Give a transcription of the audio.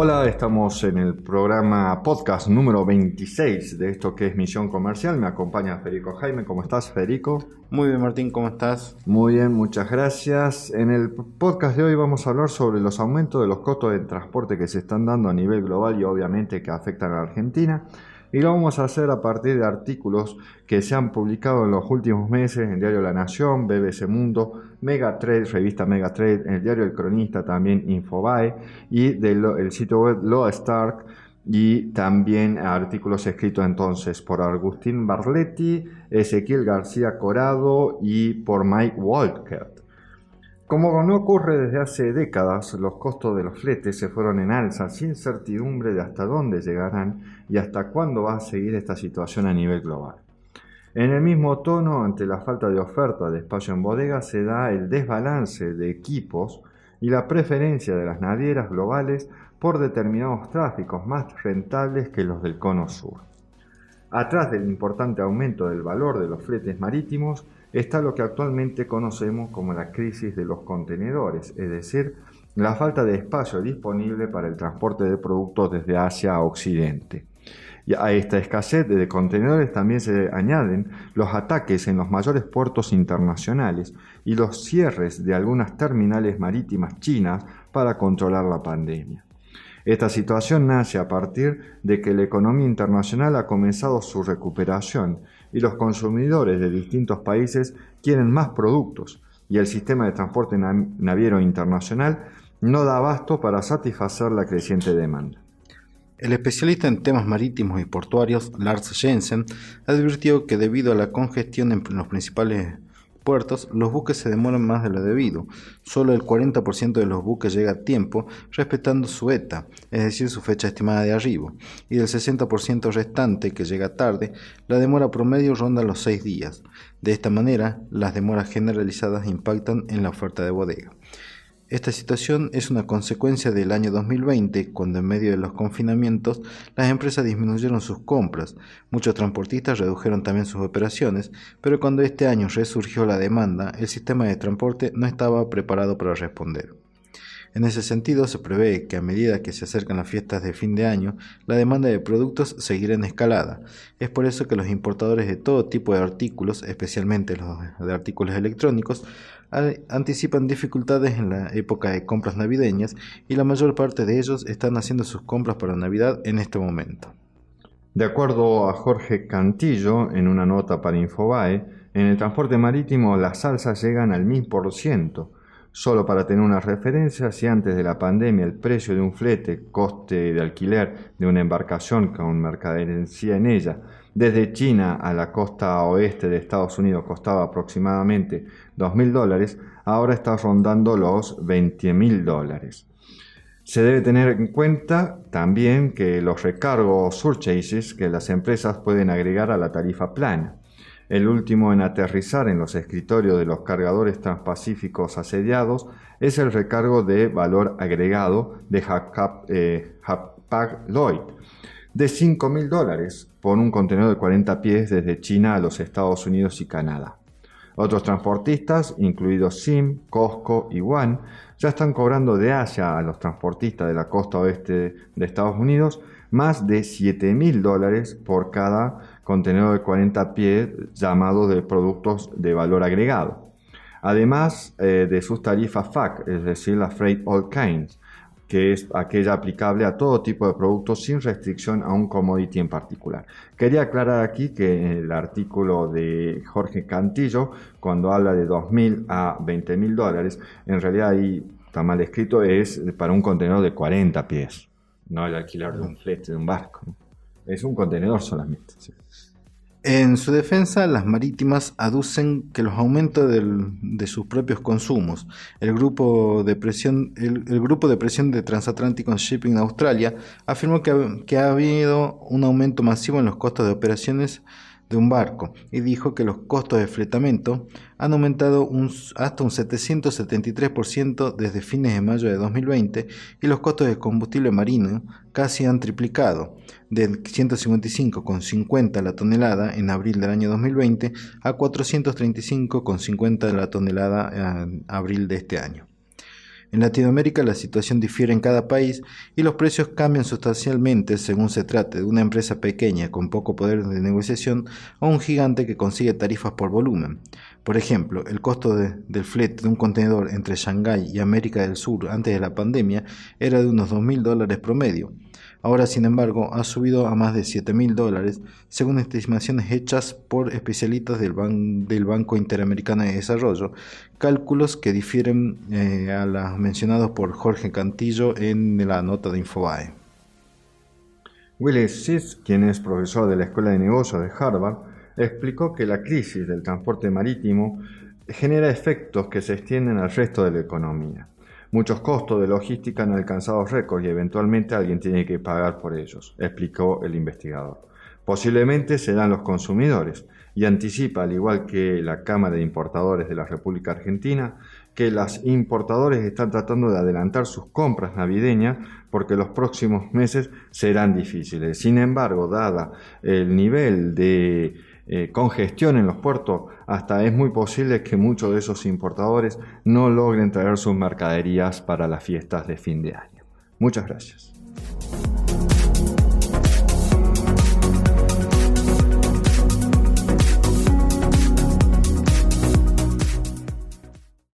Hola, estamos en el programa podcast número 26 de esto que es Misión Comercial. Me acompaña Federico Jaime. ¿Cómo estás, Federico? Muy bien, Martín, ¿cómo estás? Muy bien, muchas gracias. En el podcast de hoy vamos a hablar sobre los aumentos de los costos de transporte que se están dando a nivel global y obviamente que afectan a Argentina y lo vamos a hacer a partir de artículos que se han publicado en los últimos meses en Diario La Nación, BBC Mundo, Megatrade, revista Megatrade, el Diario El Cronista, también Infobae y del sitio web Loa Stark y también artículos escritos entonces por Agustín Barletti, Ezequiel García Corado y por Mike Walker. Como no ocurre desde hace décadas, los costos de los fletes se fueron en alza sin certidumbre de hasta dónde llegarán y hasta cuándo va a seguir esta situación a nivel global. En el mismo tono, ante la falta de oferta de espacio en bodega, se da el desbalance de equipos y la preferencia de las navieras globales por determinados tráficos más rentables que los del cono sur. Atrás del importante aumento del valor de los fletes marítimos está lo que actualmente conocemos como la crisis de los contenedores, es decir, la falta de espacio disponible para el transporte de productos desde Asia a Occidente. Y a esta escasez de contenedores también se añaden los ataques en los mayores puertos internacionales y los cierres de algunas terminales marítimas chinas para controlar la pandemia. Esta situación nace a partir de que la economía internacional ha comenzado su recuperación y los consumidores de distintos países quieren más productos y el sistema de transporte naviero internacional no da abasto para satisfacer la creciente demanda. El especialista en temas marítimos y portuarios, Lars Jensen, advirtió que debido a la congestión en los principales los buques se demoran más de lo debido. Solo el 40% de los buques llega a tiempo, respetando su ETA, es decir, su fecha estimada de arribo, y del 60% restante que llega tarde, la demora promedio ronda los 6 días. De esta manera, las demoras generalizadas impactan en la oferta de bodega. Esta situación es una consecuencia del año 2020, cuando en medio de los confinamientos las empresas disminuyeron sus compras, muchos transportistas redujeron también sus operaciones, pero cuando este año resurgió la demanda, el sistema de transporte no estaba preparado para responder. En ese sentido, se prevé que a medida que se acercan las fiestas de fin de año, la demanda de productos seguirá en escalada. Es por eso que los importadores de todo tipo de artículos, especialmente los de artículos electrónicos, anticipan dificultades en la época de compras navideñas y la mayor parte de ellos están haciendo sus compras para Navidad en este momento. De acuerdo a Jorge Cantillo, en una nota para Infobae, en el transporte marítimo las salsas llegan al 1000%. Solo para tener una referencia, si antes de la pandemia el precio de un flete, coste de alquiler de una embarcación con mercadería en ella, desde China a la costa oeste de Estados Unidos costaba aproximadamente 2.000 dólares, ahora está rondando los 20.000 dólares. Se debe tener en cuenta también que los recargos surchases que las empresas pueden agregar a la tarifa plana. El último en aterrizar en los escritorios de los cargadores transpacíficos asediados es el recargo de valor agregado de Hapag-Lloyd de 5 mil dólares por un contenedor de 40 pies desde China a los Estados Unidos y Canadá. Otros transportistas, incluidos SIM, Costco y One, ya están cobrando de Asia a los transportistas de la costa oeste de Estados Unidos más de 7 mil dólares por cada contenedor de 40 pies llamado de productos de valor agregado. Además eh, de sus tarifas FAC, es decir, la Freight All Kinds, que es aquella aplicable a todo tipo de productos sin restricción a un commodity en particular. Quería aclarar aquí que el artículo de Jorge Cantillo, cuando habla de 2.000 a 20.000 dólares, en realidad ahí está mal escrito, es para un contenedor de 40 pies, no el alquiler de un flete de un barco. Es un contenedor solamente. En su defensa, las marítimas aducen que los aumentos de sus propios consumos, el grupo, de presión, el, grupo de presión de Transatlántico Shipping Australia afirmó que, que ha habido un aumento masivo en los costos de operaciones de un barco y dijo que los costos de fletamento han aumentado hasta un 773% desde fines de mayo de 2020 y los costos de combustible marino casi han triplicado, de 155,50 la tonelada en abril del año 2020 a 435,50 la tonelada en abril de este año. En Latinoamérica la situación difiere en cada país y los precios cambian sustancialmente según se trate de una empresa pequeña con poco poder de negociación o un gigante que consigue tarifas por volumen. Por ejemplo, el costo del flete de un contenedor entre Shanghái y América del Sur antes de la pandemia era de unos 2.000 dólares promedio. Ahora, sin embargo, ha subido a más de 7 mil dólares, según estimaciones hechas por especialistas del, Banco Interamericano de Desarrollo, cálculos que difieren eh, a los mencionados por Jorge Cantillo en la nota de Infobae. Willis Sis, quien es profesor de la Escuela de Negocios de Harvard, explicó que la crisis del transporte marítimo genera efectos que se extienden al resto de la economía. Muchos costos de logística han alcanzado récords y eventualmente alguien tiene que pagar por ellos, explicó el investigador. Posiblemente serán los consumidores y anticipa, al igual que la Cámara de Importadores de la República Argentina, que los importadores están tratando de adelantar sus compras navideñas porque los próximos meses serán difíciles. Sin embargo, dada el nivel de eh, congestión en los puertos, hasta es muy posible que muchos de esos importadores no logren traer sus mercaderías para las fiestas de fin de año. Muchas gracias.